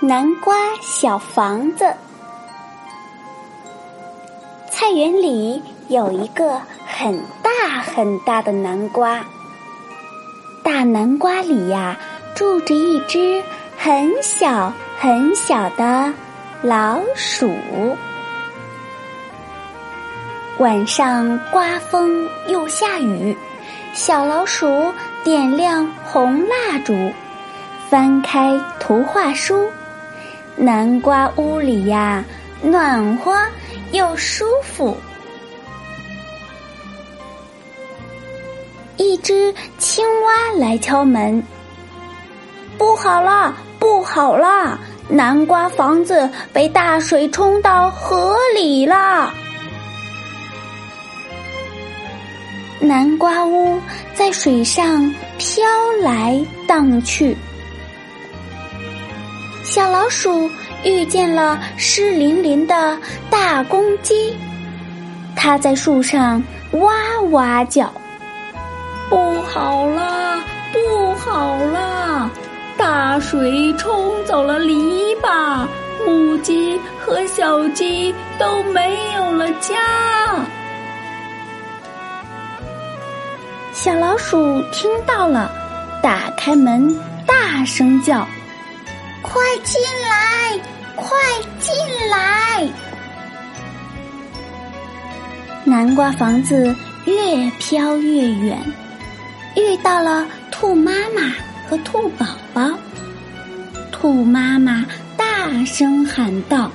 南瓜小房子，菜园里有一个很大很大的南瓜。大南瓜里呀，住着一只很小很小的老鼠。晚上刮风又下雨，小老鼠点亮红蜡烛，翻开图画书。南瓜屋里呀，暖和又舒服。一只青蛙来敲门，不好了，不好了！南瓜房子被大水冲到河里了。南瓜屋在水上飘来荡去。小老鼠遇见了湿淋淋的大公鸡，它在树上哇哇叫：“不好啦，不好啦！大水冲走了篱笆，母鸡和小鸡都没有了家。”小老鼠听到了，打开门，大声叫。快进来！快进来！南瓜房子越飘越远，遇到了兔妈妈和兔宝宝。兔妈妈大声喊道：“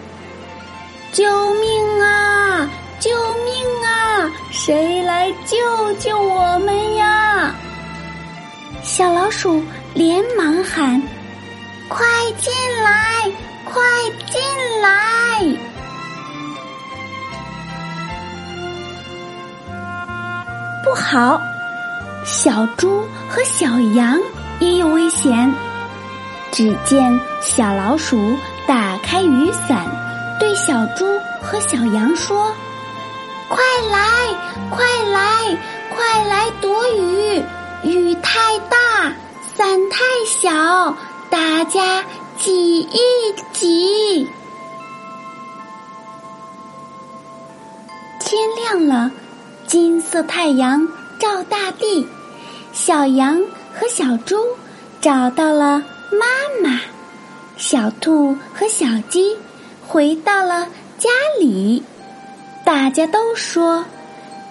救命啊！救命啊！谁来救救我们呀？”小老鼠连忙喊。快进来！快进来！不好，小猪和小羊也有危险。只见小老鼠打开雨伞，对小猪和小羊说：“快来，快来，快来躲雨！雨太大，伞太小。”大家挤一挤。天亮了，金色太阳照大地，小羊和小猪找到了妈妈，小兔和小鸡回到了家里。大家都说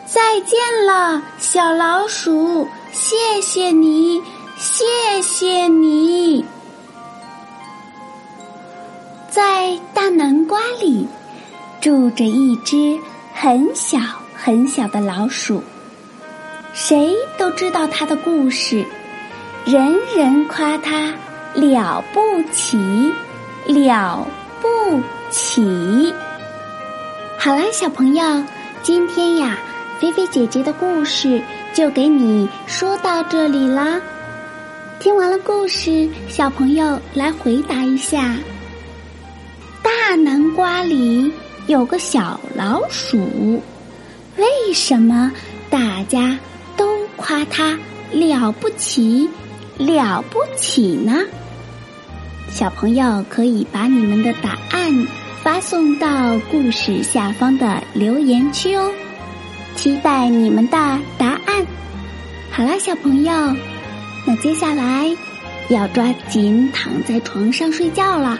再见了，小老鼠，谢谢你，谢谢你。南瓜里住着一只很小很小的老鼠，谁都知道它的故事，人人夸它了不起，了不起。好啦，小朋友，今天呀，菲菲姐姐的故事就给你说到这里啦。听完了故事，小朋友来回答一下。大南瓜里有个小老鼠，为什么大家都夸它了不起、了不起呢？小朋友可以把你们的答案发送到故事下方的留言区哦，期待你们的答案。好啦，小朋友，那接下来要抓紧躺在床上睡觉了。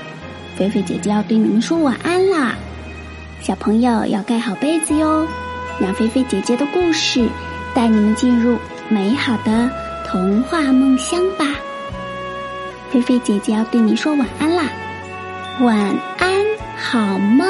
菲菲姐姐要对你们说晚安啦，小朋友要盖好被子哟，让菲菲姐姐的故事带你们进入美好的童话梦乡吧。菲菲姐姐要对你说晚安啦，晚安，好梦。